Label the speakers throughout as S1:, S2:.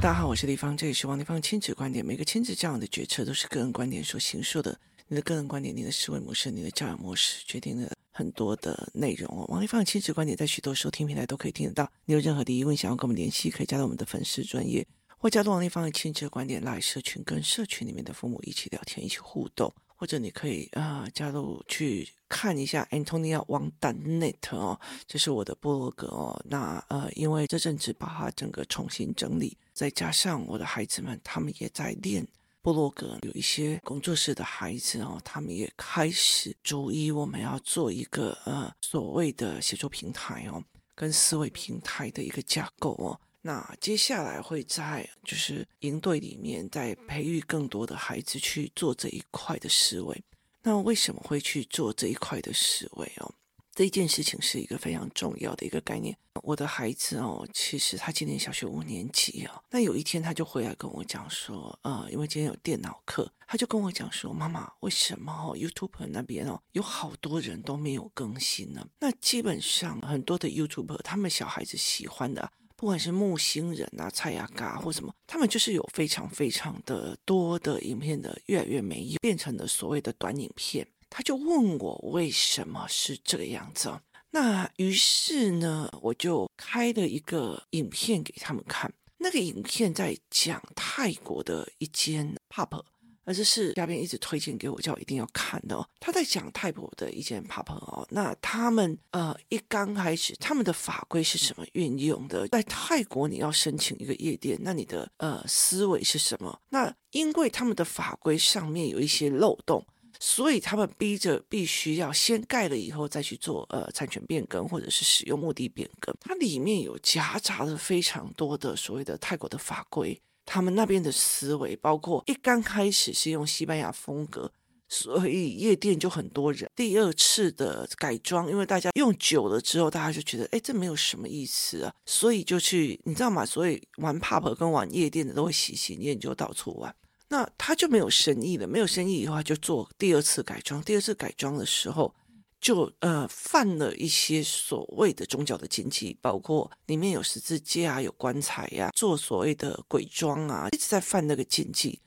S1: 大家好，我是丽芳，这里是王丽芳亲子观点。每个亲子教养的决策都是个人观点所形塑的。你的个人观点、你的思维模式、你的教养模式，决定了很多的内容哦。王丽芳亲子观点在许多收听平台都可以听得到。你有任何的疑问想要跟我们联系，可以加入我们的粉丝专业，或加入王丽芳的亲子观点赖社群，跟社群里面的父母一起聊天、一起互动。或者你可以啊、加入去看一下 Antonia Wang Danet 哦，这是我的部落格哦。那呃，因为这阵子把它整个重新整理，再加上我的孩子们他们也在练布洛格，有一些工作室的孩子哦，他们也开始逐一我们要做一个呃所谓的写作平台哦，跟思维平台的一个架构哦。那接下来会在就是营队里面再培育更多的孩子去做这一块的思维。那为什么会去做这一块的思维哦？这件事情是一个非常重要的一个概念。我的孩子哦，其实他今年小学五年级哦。那有一天他就回来跟我讲说，呃，因为今天有电脑课，他就跟我讲说，妈妈，为什么哦，YouTube 那边哦有好多人都没有更新呢？那基本上很多的 YouTuber 他们小孩子喜欢的。不管是木星人啊、蔡雅嘎或什么，他们就是有非常非常的多的影片的，越来越没有，变成了所谓的短影片。他就问我为什么是这个样子哦，那于是呢，我就开了一个影片给他们看。那个影片在讲泰国的一间 pub。而这是嘉宾一直推荐给我，叫我一定要看的哦。他在讲泰国的一间 pub 哦，那他们呃一刚开始，他们的法规是什么运用的？在泰国你要申请一个夜店，那你的呃思维是什么？那因为他们的法规上面有一些漏洞，所以他们逼着必须要先盖了以后再去做呃产权变更或者是使用目的变更。它里面有夹杂了非常多的所谓的泰国的法规。他们那边的思维，包括一刚开始是用西班牙风格，所以夜店就很多人。第二次的改装，因为大家用久了之后，大家就觉得，哎，这没有什么意思啊，所以就去，你知道吗？所以玩 pub 跟玩夜店的都会喜新厌旧，到处玩。那他就没有生意了，没有生意以后，他就做第二次改装。第二次改装的时候。就呃犯了一些所谓的宗教的禁忌，包括里面有十字架啊，有棺材呀、做所谓的鬼庄啊，一直在犯那个禁忌。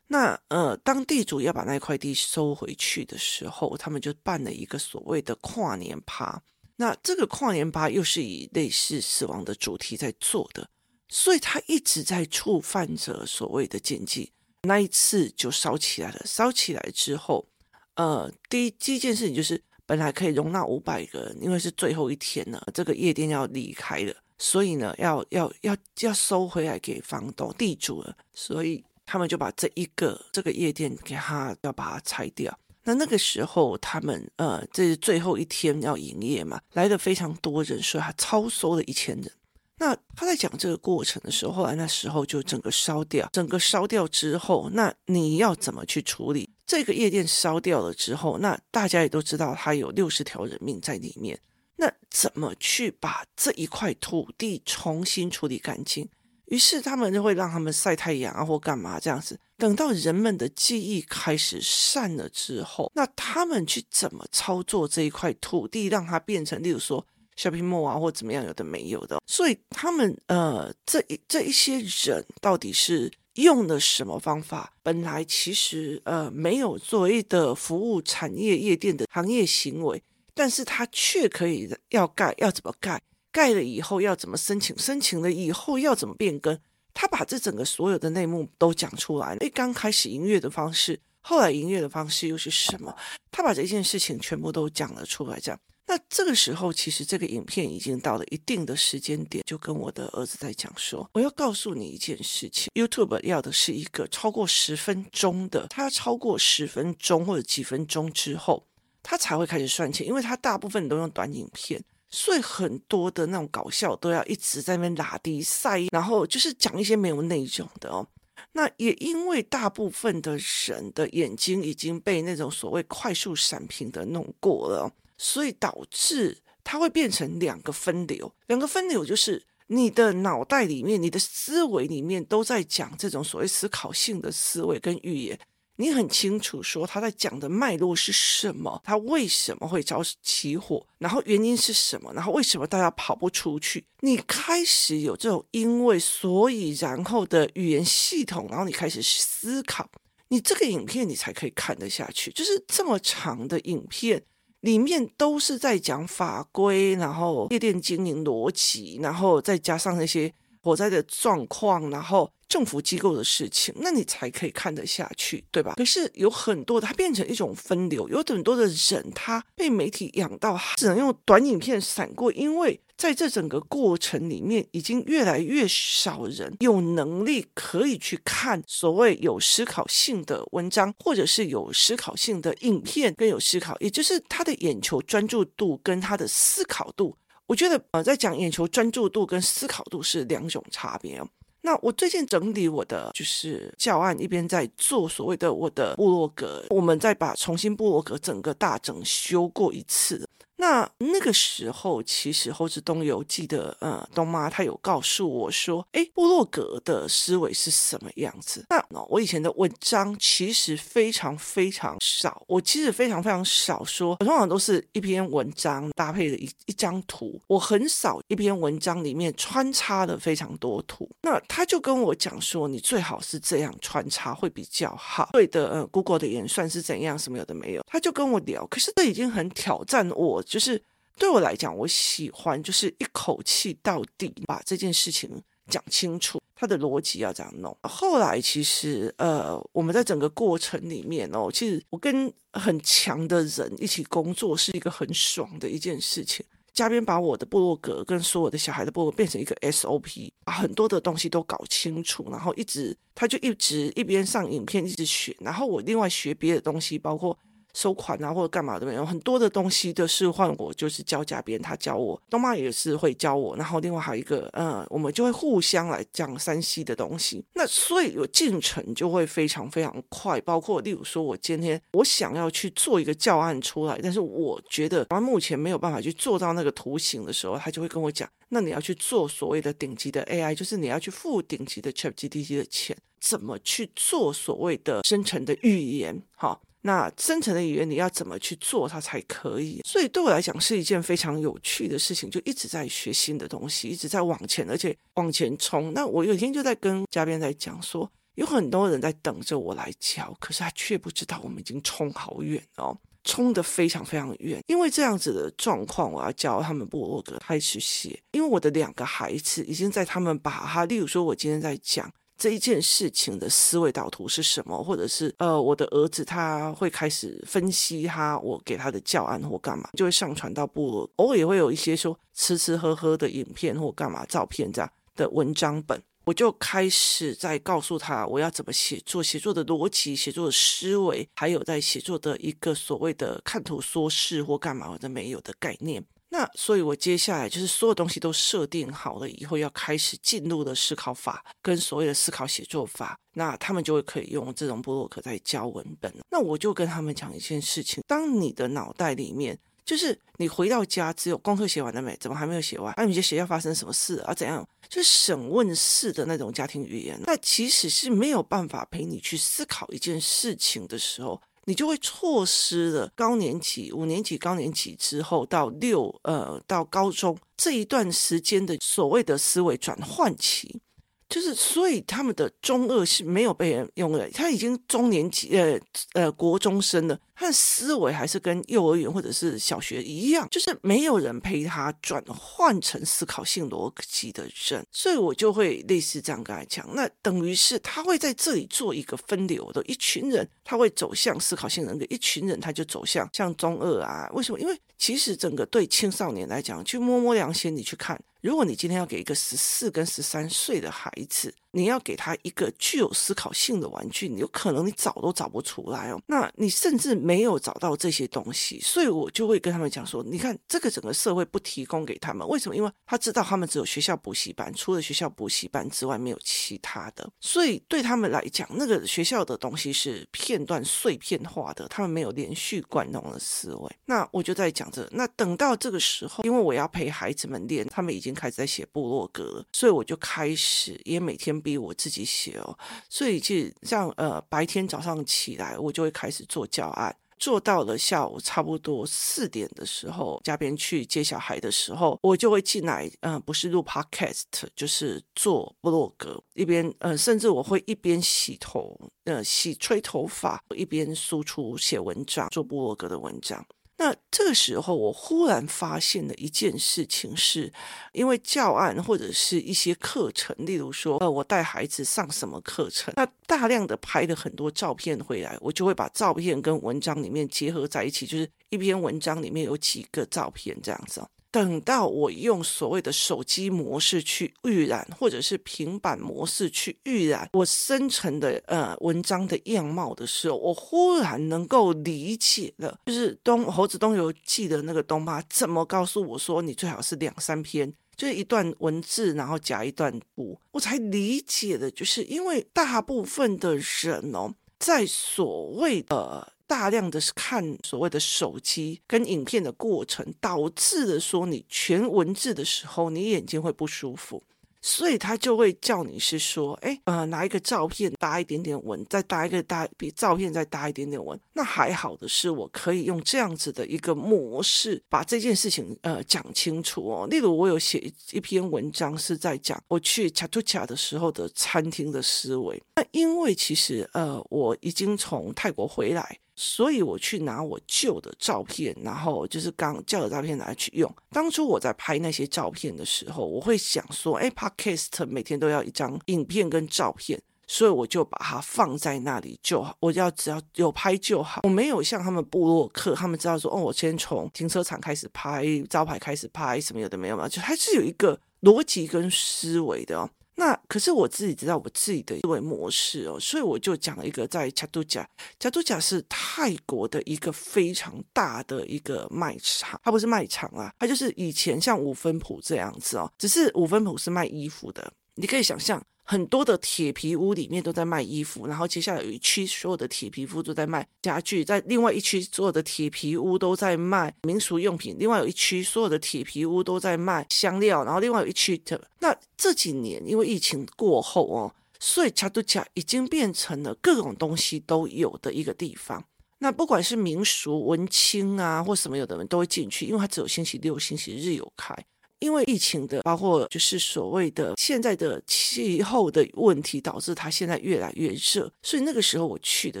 S1: 那呃，当地主要把那块地收回去的时候，他们就办了一个所谓的跨年趴。那这个跨年趴又是以类似死亡的主题在做的，所以他一直在触犯着所谓的禁忌。那一次就烧起来了，烧起来之后，呃，第一第一件事情就是。本来可以容纳五百个人，因为是最后一天了，这个夜店要离开了，所以呢，要要要要收回来给房东地主了，所以他们就把这一个这个夜店给他要把它拆掉。那那个时候他们呃，这是最后一天要营业嘛，来的非常多人，所以他超收了一千人。那他在讲这个过程的时候，后来那时候就整个烧掉，整个烧掉之后，那你要怎么去处理？这个夜店烧掉了之后，那大家也都知道，它有六十条人命在里面。那怎么去把这一块土地重新处理干净？于是他们就会让他们晒太阳啊，或干嘛这样子。等到人们的记忆开始散了之后，那他们去怎么操作这一块土地，让它变成，例如说 shopping mall 啊，或怎么样，有的没有的。所以他们呃，这一这一些人到底是？用的什么方法？本来其实呃没有所谓的服务产业夜店的行业行为，但是他却可以要盖，要怎么盖？盖了以后要怎么申请？申请了以后要怎么变更？他把这整个所有的内幕都讲出来了。诶，刚开始营业的方式，后来营业的方式又是什么？他把这件事情全部都讲了出来，这样。那这个时候，其实这个影片已经到了一定的时间点，就跟我的儿子在讲说：“我要告诉你一件事情，YouTube 要的是一个超过十分钟的，它超过十分钟或者几分钟之后，它才会开始算钱，因为它大部分都用短影片，所以很多的那种搞笑都要一直在那边拉低赛，然后就是讲一些没有内容的哦。那也因为大部分的人的眼睛已经被那种所谓快速闪屏的弄过了。”所以导致它会变成两个分流，两个分流就是你的脑袋里面、你的思维里面都在讲这种所谓思考性的思维跟语言，你很清楚说他在讲的脉络是什么，他为什么会着起火，然后原因是什么，然后为什么大家跑不出去？你开始有这种因为所以然后的语言系统，然后你开始思考，你这个影片你才可以看得下去。就是这么长的影片里面都是在讲法规，然后夜店经营逻辑，然后再加上那些火灾的状况，然后。政府机构的事情，那你才可以看得下去，对吧？可是有很多，它变成一种分流，有很多的人，他被媒体养到，只能用短影片闪过，因为在这整个过程里面，已经越来越少人有能力可以去看所谓有思考性的文章，或者是有思考性的影片，更有思考，也就是他的眼球专注度跟他的思考度。我觉得，呃，在讲眼球专注度跟思考度是两种差别。那我最近整理我的就是教案，一边在做所谓的我的部落格，我们再把重新部落格整个大整修过一次。那那个时候，其实侯志东有记得，呃，东妈她有告诉我说，哎，部落格的思维是什么样子？那我以前的文章其实非常非常少，我其实非常非常少说，我通常都是一篇文章搭配了一一张图，我很少一篇文章里面穿插了非常多图。那他就跟我讲说，你最好是这样穿插会比较好。对的，呃，Google 的演算是怎样，什么有的没有，他就跟我聊，可是这已经很挑战我。就是对我来讲，我喜欢就是一口气到底把这件事情讲清楚，它的逻辑要这样弄。后来其实呃，我们在整个过程里面哦，其实我跟很强的人一起工作是一个很爽的一件事情。嘉宾把我的部落格跟所有的小孩的部落变成一个 SOP，把很多的东西都搞清楚，然后一直他就一直一边上影片一直学，然后我另外学别的东西，包括。收款啊，或者干嘛都没有，很多的东西都是换我，就是教教别人，他教我，东妈也是会教我，然后另外还有一个，嗯，我们就会互相来讲 3C 的东西，那所以有进程就会非常非常快，包括例如说，我今天我想要去做一个教案出来，但是我觉得他目前没有办法去做到那个图形的时候，他就会跟我讲，那你要去做所谓的顶级的 AI，就是你要去付顶级的 ChatGPT 的钱，怎么去做所谓的生成的预言，哈。那生成的语言你要怎么去做它才可以？所以对我来讲是一件非常有趣的事情，就一直在学新的东西，一直在往前，而且往前冲。那我有一天就在跟嘉宾在讲说，有很多人在等着我来教，可是他却不知道我们已经冲好远哦，冲得非常非常远。因为这样子的状况，我要教他们部落格开始写，因为我的两个孩子已经在他们把他，例如说我今天在讲。这一件事情的思维导图是什么？或者是呃，我的儿子他会开始分析他我给他的教案或干嘛，就会上传到部落。偶尔也会有一些说吃吃喝喝的影片或干嘛照片这样的文章本，我就开始在告诉他我要怎么写作，写作的逻辑、写作的思维，还有在写作的一个所谓的看图说事或干嘛或者没有的概念。那所以，我接下来就是所有东西都设定好了以后，要开始进入的思考法跟所谓的思考写作法，那他们就会可以用这种布洛克在教文本。那我就跟他们讲一件事情：当你的脑袋里面就是你回到家只有功课写完了没？怎么还没有写完？那、你觉得学校发生什么事啊？怎样？就是审问式的那种家庭语言，那其实是没有办法陪你去思考一件事情的时候。你就会错失了高年级、五年级、高年级之后到六呃到高中这一段时间的所谓的思维转换期。就是，所以他们的中二是没有被人用的，他已经中年级，呃呃，国中生了，他的思维还是跟幼儿园或者是小学一样，就是没有人陪他转换成思考性逻辑的人，所以我就会类似这样跟他讲，那等于是他会在这里做一个分流的，一群人他会走向思考性人格，一群人他就走向像中二啊，为什么？因为其实整个对青少年来讲，去摸摸良心，你去看。如果你今天要给一个十四跟十三岁的孩子，你要给他一个具有思考性的玩具，你有可能你找都找不出来哦。那你甚至没有找到这些东西，所以我就会跟他们讲说：你看，这个整个社会不提供给他们，为什么？因为他知道他们只有学校补习班，除了学校补习班之外没有其他的，所以对他们来讲，那个学校的东西是片段碎片化的，他们没有连续贯通的思维。那我就在讲这，那等到这个时候，因为我要陪孩子们练，他们已经开始在写部落格，所以我就开始也每天。天逼我自己写哦。所以其实像呃白天早上起来，我就会开始做教案。做到了下午差不多四点的时候，嘉宾去接小孩的时候，我就会进来，嗯、呃，不是录 podcast，就是做部落格，一边，呃，甚至我会一边洗头，呃，洗吹头发，一边输出写文章，做部落格的文章。那这个时候，我忽然发现了一件事情是，是因为教案或者是一些课程，例如说，呃，我带孩子上什么课程，那大量的拍了很多照片回来，我就会把照片跟文章里面结合在一起，就是一篇文章里面有几个照片这样子。等到我用所谓的手机模式去预览，或者是平板模式去预览我生成的呃文章的样貌的时候，我忽然能够理解了，就是东猴子东游记的那个东妈怎么告诉我说，你最好是两三篇，就是一段文字，然后夹一段图，我才理解的，就是因为大部分的人哦，在所谓的。大量的是看所谓的手机跟影片的过程，导致的说你全文字的时候，你眼睛会不舒服，所以他就会叫你是说，哎，呃，拿一个照片搭一点点文，再搭一个搭比照片再搭一点点文。那还好的是，我可以用这样子的一个模式，把这件事情呃讲清楚哦。例如，我有写一篇文章是在讲我去恰图恰的时候的餐厅的思维。那因为其实呃，我已经从泰国回来。所以我去拿我旧的照片，然后就是刚旧的照片拿去用。当初我在拍那些照片的时候，我会想说，哎，Podcast 每天都要一张影片跟照片，所以我就把它放在那里就好。我要只要有拍就好，我没有像他们部落客，他们知道说，哦，我先从停车场开始拍，招牌开始拍，什么有的没有嘛，就还是有一个逻辑跟思维的哦。那可是我自己知道我自己的思维模式哦，所以我就讲了一个在恰图恰，恰图贾是泰国的一个非常大的一个卖场，它不是卖场啊，它就是以前像五分埔这样子哦，只是五分埔是卖衣服的，你可以想象。很多的铁皮屋里面都在卖衣服，然后接下来有一区所有的铁皮屋都在卖家具，在另外一区所有的铁皮屋都在卖民俗用品，另外有一区所有的铁皮屋都在卖香料，然后另外有一区的那这几年因为疫情过后哦，所以恰图恰已经变成了各种东西都有的一个地方。那不管是民俗文青啊或什么有的人都会进去，因为它只有星期六、星期日有开。因为疫情的，包括就是所谓的现在的气候的问题，导致它现在越来越热。所以那个时候我去的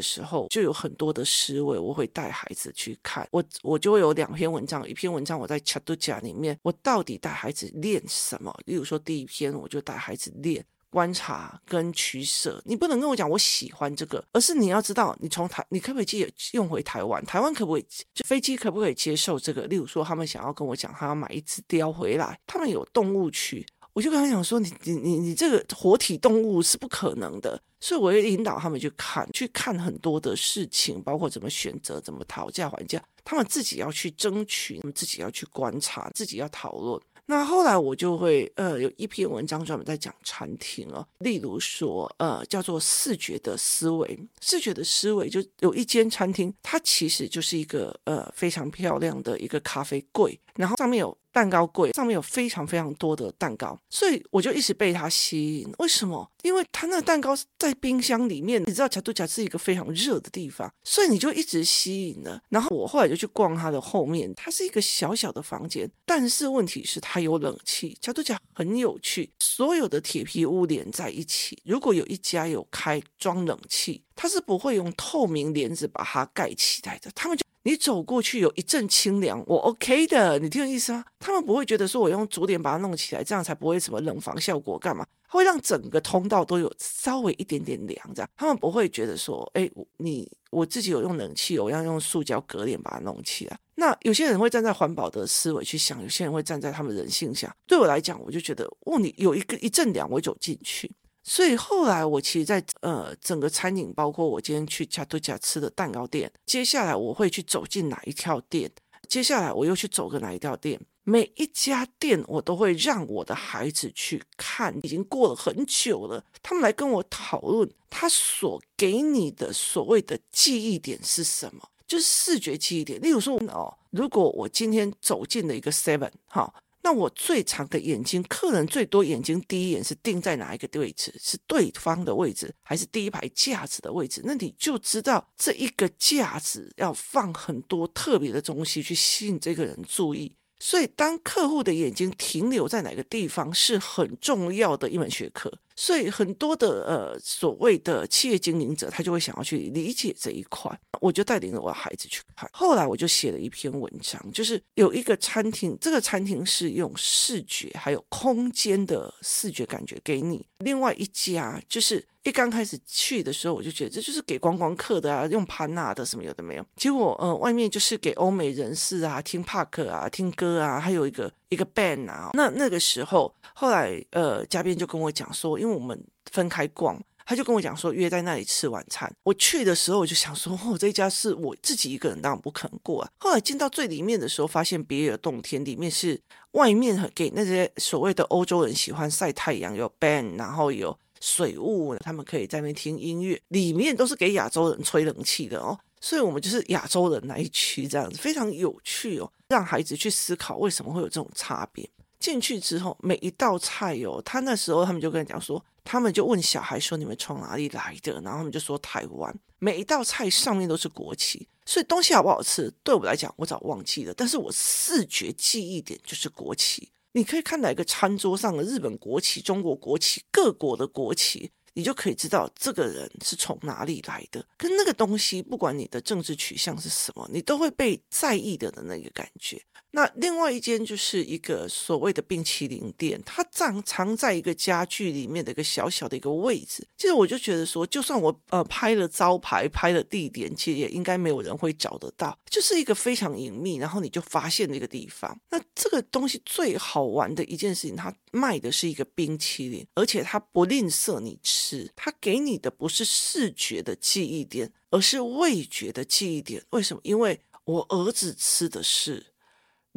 S1: 时候，就有很多的思维，我会带孩子去看。我我就会有两篇文章，一篇文章我在 chatgpt 里面，我到底带孩子练什么？例如说第一篇，我就带孩子练。观察跟取舍，你不能跟我讲我喜欢这个，而是你要知道，你从台，你可不可以借用回台湾？台湾可不可以？就飞机可不可以接受这个？例如说，他们想要跟我讲，他要买一只雕回来，他们有动物区，我就跟他讲说，你你你你这个活体动物是不可能的，所以我会引导他们去看，去看很多的事情，包括怎么选择，怎么讨价还价，他们自己要去争取，他们自己要去观察，自己要讨论。那后来我就会呃有一篇文章专门在讲餐厅哦，例如说呃叫做视觉的思维，视觉的思维就有一间餐厅，它其实就是一个呃非常漂亮的一个咖啡柜，然后上面有。蛋糕柜上面有非常非常多的蛋糕，所以我就一直被它吸引。为什么？因为它那个蛋糕在冰箱里面，你知道恰图恰是一个非常热的地方，所以你就一直吸引了。然后我后来就去逛它的后面，它是一个小小的房间，但是问题是它有冷气。恰图恰很有趣，所有的铁皮屋连在一起，如果有一家有开装冷气，它是不会用透明帘子把它盖起来的，他们就。你走过去有一阵清凉，我 OK 的，你听我意思吗？他们不会觉得说我用竹帘把它弄起来，这样才不会什么冷房效果干嘛？会让整个通道都有稍微一点点凉，这样他们不会觉得说，哎，你我自己有用冷气，我要用塑胶隔帘把它弄起来。那有些人会站在环保的思维去想，有些人会站在他们人性想。对我来讲，我就觉得，哦，你有一个一阵凉，我走进去。所以后来我其实在，呃整个餐饮，包括我今天去恰图恰吃的蛋糕店，接下来我会去走进哪一条店，接下来我又去走个哪一条店，每一家店我都会让我的孩子去看，已经过了很久了，他们来跟我讨论，他所给你的所谓的记忆点是什么，就是视觉记忆点。例如说哦，如果我今天走进了一个 Seven，哈。那我最长的眼睛，客人最多眼睛第一眼是盯在哪一个位置？是对方的位置，还是第一排架子的位置？那你就知道这一个架子要放很多特别的东西去吸引这个人注意。所以，当客户的眼睛停留在哪个地方，是很重要的一门学科。所以，很多的呃所谓的企业经营者，他就会想要去理解这一块。我就带领着我的孩子去看。后来，我就写了一篇文章，就是有一个餐厅，这个餐厅是用视觉还有空间的视觉感觉给你。另外一家就是。一刚开始去的时候，我就觉得这就是给观光客的啊，用盘拿的什么有的没有。结果，呃，外面就是给欧美人士啊，听 Park 啊，听歌啊，还有一个一个 band 啊。那那个时候，后来，呃，嘉宾就跟我讲说，因为我们分开逛，他就跟我讲说约在那里吃晚餐。我去的时候，我就想说，哦，这家是我自己一个人，当然不可能过啊。后来进到最里面的时候，发现别有洞天，里面是外面给那些所谓的欧洲人喜欢晒太阳，有 band，然后有。水雾，他们可以在那边听音乐，里面都是给亚洲人吹冷气的哦，所以我们就是亚洲人那一区这样子，非常有趣哦，让孩子去思考为什么会有这种差别。进去之后，每一道菜哦，他那时候他们就跟他讲说，他们就问小孩说：“你们从哪里来的？”然后他们就说：“台湾。”每一道菜上面都是国旗，所以东西好不好吃，对我来讲我早忘记了，但是我视觉记忆点就是国旗。你可以看到一个餐桌上的日本国旗、中国国旗、各国的国旗，你就可以知道这个人是从哪里来的。跟那个东西，不管你的政治取向是什么，你都会被在意的的那个感觉。那另外一间就是一个所谓的冰淇淋店，它藏藏在一个家具里面的一个小小的一个位置。其实我就觉得说，就算我呃拍了招牌、拍了地点，其实也应该没有人会找得到，就是一个非常隐秘，然后你就发现的一个地方。那这个东西最好玩的一件事情，它卖的是一个冰淇淋，而且它不吝啬你吃，它给你的不是视觉的记忆点，而是味觉的记忆点。为什么？因为我儿子吃的是。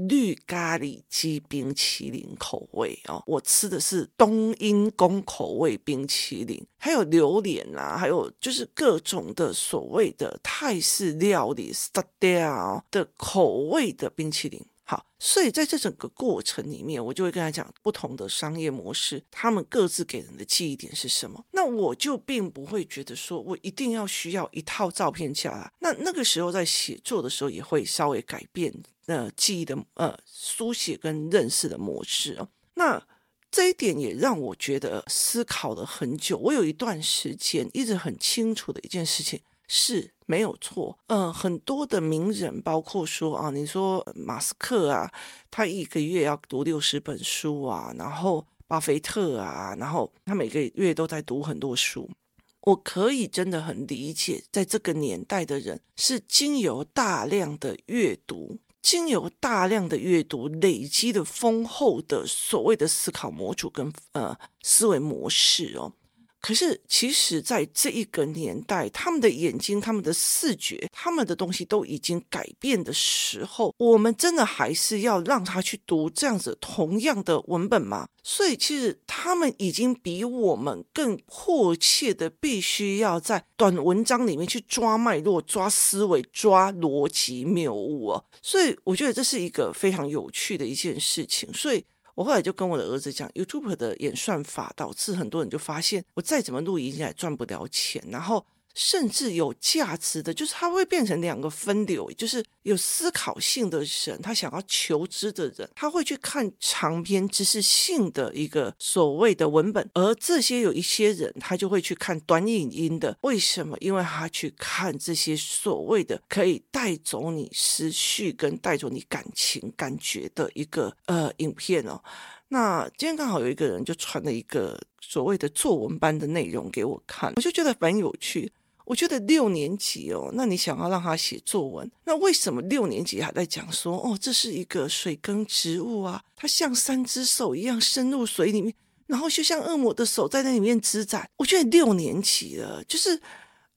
S1: 绿咖喱鸡冰淇淋口味哦，我吃的是冬阴功口味冰淇淋，还有榴莲啊，还有就是各种的所谓的泰式料理 style 的口味的冰淇淋。好，所以在这整个过程里面，我就会跟他讲不同的商业模式，他们各自给人的记忆点是什么。那我就并不会觉得说我一定要需要一套照片下来。那那个时候在写作的时候，也会稍微改变呃记忆的呃书写跟认识的模式哦。那这一点也让我觉得思考了很久。我有一段时间一直很清楚的一件事情。是没有错，嗯、很多的名人，包括说啊，你说马斯克啊，他一个月要读六十本书啊，然后巴菲特啊，然后他每个月都在读很多书，我可以真的很理解，在这个年代的人是经由大量的阅读，经由大量的阅读累积的丰厚的所谓的思考模组跟呃思维模式哦。可是，其实，在这一个年代，他们的眼睛、他们的视觉、他们的东西都已经改变的时候，我们真的还是要让他去读这样子同样的文本吗？所以，其实他们已经比我们更迫切的，必须要在短文章里面去抓脉络、抓思维、抓逻辑谬误啊！所以，我觉得这是一个非常有趣的一件事情。所以。我后来就跟我的儿子讲，YouTube 的演算法导致很多人就发现，我再怎么录影也赚不了钱，然后。甚至有价值的，就是它会变成两个分流，就是有思考性的人，他想要求知的人，他会去看长篇知识性的一个所谓的文本，而这些有一些人，他就会去看短影音的。为什么？因为他去看这些所谓的可以带走你思绪跟带走你感情感觉的一个呃影片哦。那今天刚好有一个人就传了一个所谓的作文班的内容给我看，我就觉得蛮有趣。我觉得六年级哦，那你想要让他写作文，那为什么六年级还在讲说哦，这是一个水耕植物啊，它像三只手一样深入水里面，然后就像恶魔的手在那里面施展。我觉得六年级了，就是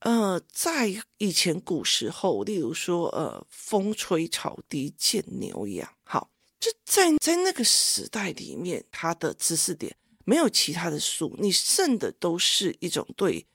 S1: 呃，在以前古时候，例如说呃，风吹草低见牛羊，好，就在在那个时代里面，他的知识点没有其他的书，你剩的都是一种对。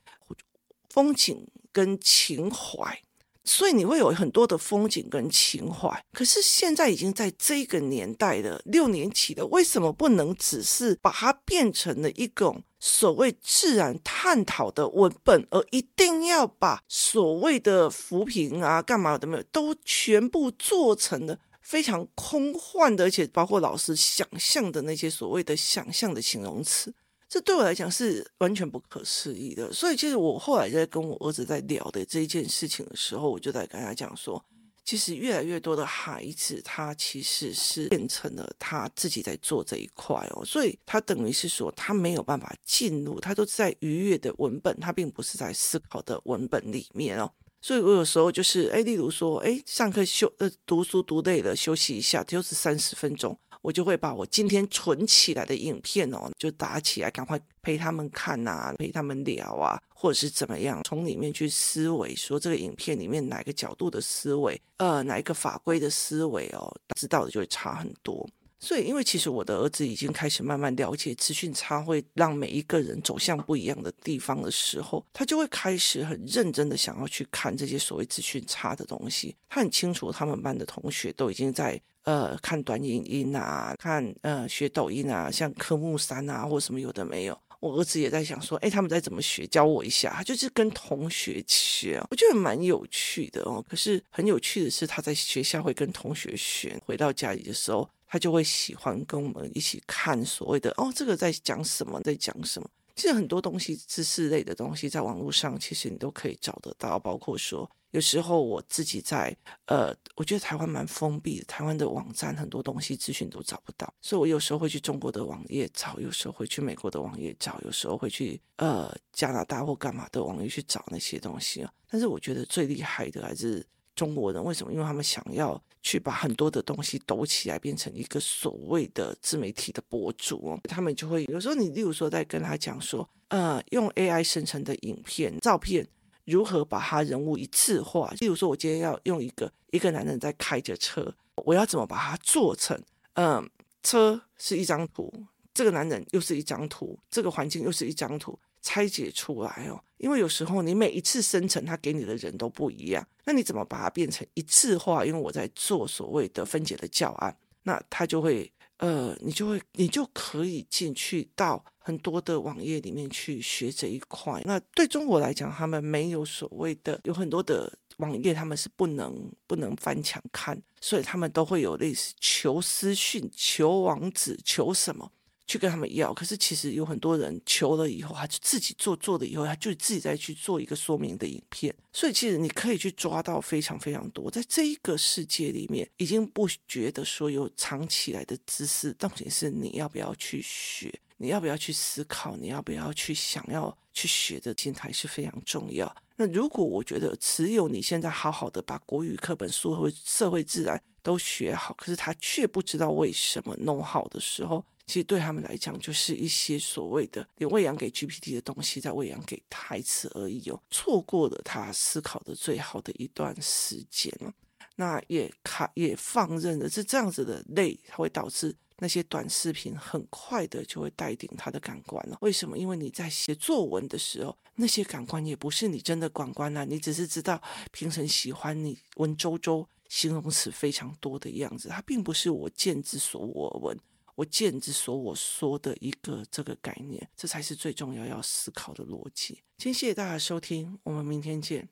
S1: 风景跟情怀，所以你会有很多的风景跟情怀。可是现在已经在这个年代了，六年级的为什么不能只是把它变成了一种所谓自然探讨的文本，而一定要把所谓的扶贫啊、干嘛的没有都全部做成了非常空幻的，而且包括老师想象的那些所谓的想象的形容词。这对我来讲是完全不可思议的，所以其实我后来在跟我儿子在聊的这一件事情的时候，我就在跟他讲说，其实越来越多的孩子，他其实是变成了他自己在做这一块哦，所以他等于是说他没有办法进入，他都在愉悦的文本，他并不是在思考的文本里面哦，所以我有时候就是，哎，例如说，哎，上课休呃读书读累了，休息一下，就是三十分钟。我就会把我今天存起来的影片哦，就打起来，赶快陪他们看啊，陪他们聊啊，或者是怎么样，从里面去思维，说这个影片里面哪个角度的思维，呃，哪一个法规的思维哦，知道的就会差很多。所以，因为其实我的儿子已经开始慢慢了解资讯差会让每一个人走向不一样的地方的时候，他就会开始很认真的想要去看这些所谓资讯差的东西。他很清楚，他们班的同学都已经在。呃，看短影音啊，看呃学抖音啊，像科目三啊，或什么有的没有。我儿子也在想说，哎，他们在怎么学？教我一下。他就是跟同学学，我觉得蛮有趣的哦。可是很有趣的是，他在学校会跟同学学，回到家里的时候，他就会喜欢跟我们一起看所谓的哦，这个在讲什么，在讲什么。其实很多东西，知识类的东西，在网络上其实你都可以找得到，包括说。有时候我自己在，呃，我觉得台湾蛮封闭的，台湾的网站很多东西资讯都找不到，所以我有时候会去中国的网页找，有时候会去美国的网页找，有时候会去呃加拿大或干嘛的网页去找那些东西啊。但是我觉得最厉害的还是中国人，为什么？因为他们想要去把很多的东西抖起来，变成一个所谓的自媒体的博主哦，他们就会有时候你例如说在跟他讲说，呃，用 AI 生成的影片、照片。如何把他人物一次化？例如说，我今天要用一个一个男人在开着车，我要怎么把它做成？嗯，车是一张图，这个男人又是一张图，这个环境又是一张图，拆解出来哦。因为有时候你每一次生成，他给你的人都不一样，那你怎么把它变成一次化？因为我在做所谓的分解的教案，那他就会。呃，你就会，你就可以进去到很多的网页里面去学这一块。那对中国来讲，他们没有所谓的，有很多的网页他们是不能不能翻墙看，所以他们都会有类似求私讯、求网址、求什么。去跟他们要，可是其实有很多人求了以后，他就自己做，做了以后，他就自己再去做一个说明的影片。所以其实你可以去抓到非常非常多，在这一个世界里面，已经不觉得说有藏起来的知识，重点是你要不要去学，你要不要去思考，你要不要去想要去学的心态是非常重要。那如果我觉得只有你现在好好的把国语课本、书和社会自然都学好，可是他却不知道为什么弄好的时候。其实对他们来讲，就是一些所谓的你喂养给 GPT 的东西，在喂养给台词而已哦，错过了他思考的最好的一段时间了。那也卡也放任了，是这样子的累，它会导致那些短视频很快的就会带领他的感官了。为什么？因为你在写作文的时候，那些感官也不是你真的感官啊，你只是知道评审喜欢你文绉绉、形容词非常多的样子，它并不是我见之所我闻。我见之所我说的一个这个概念，这才是最重要要思考的逻辑。今天谢谢大家收听，我们明天见。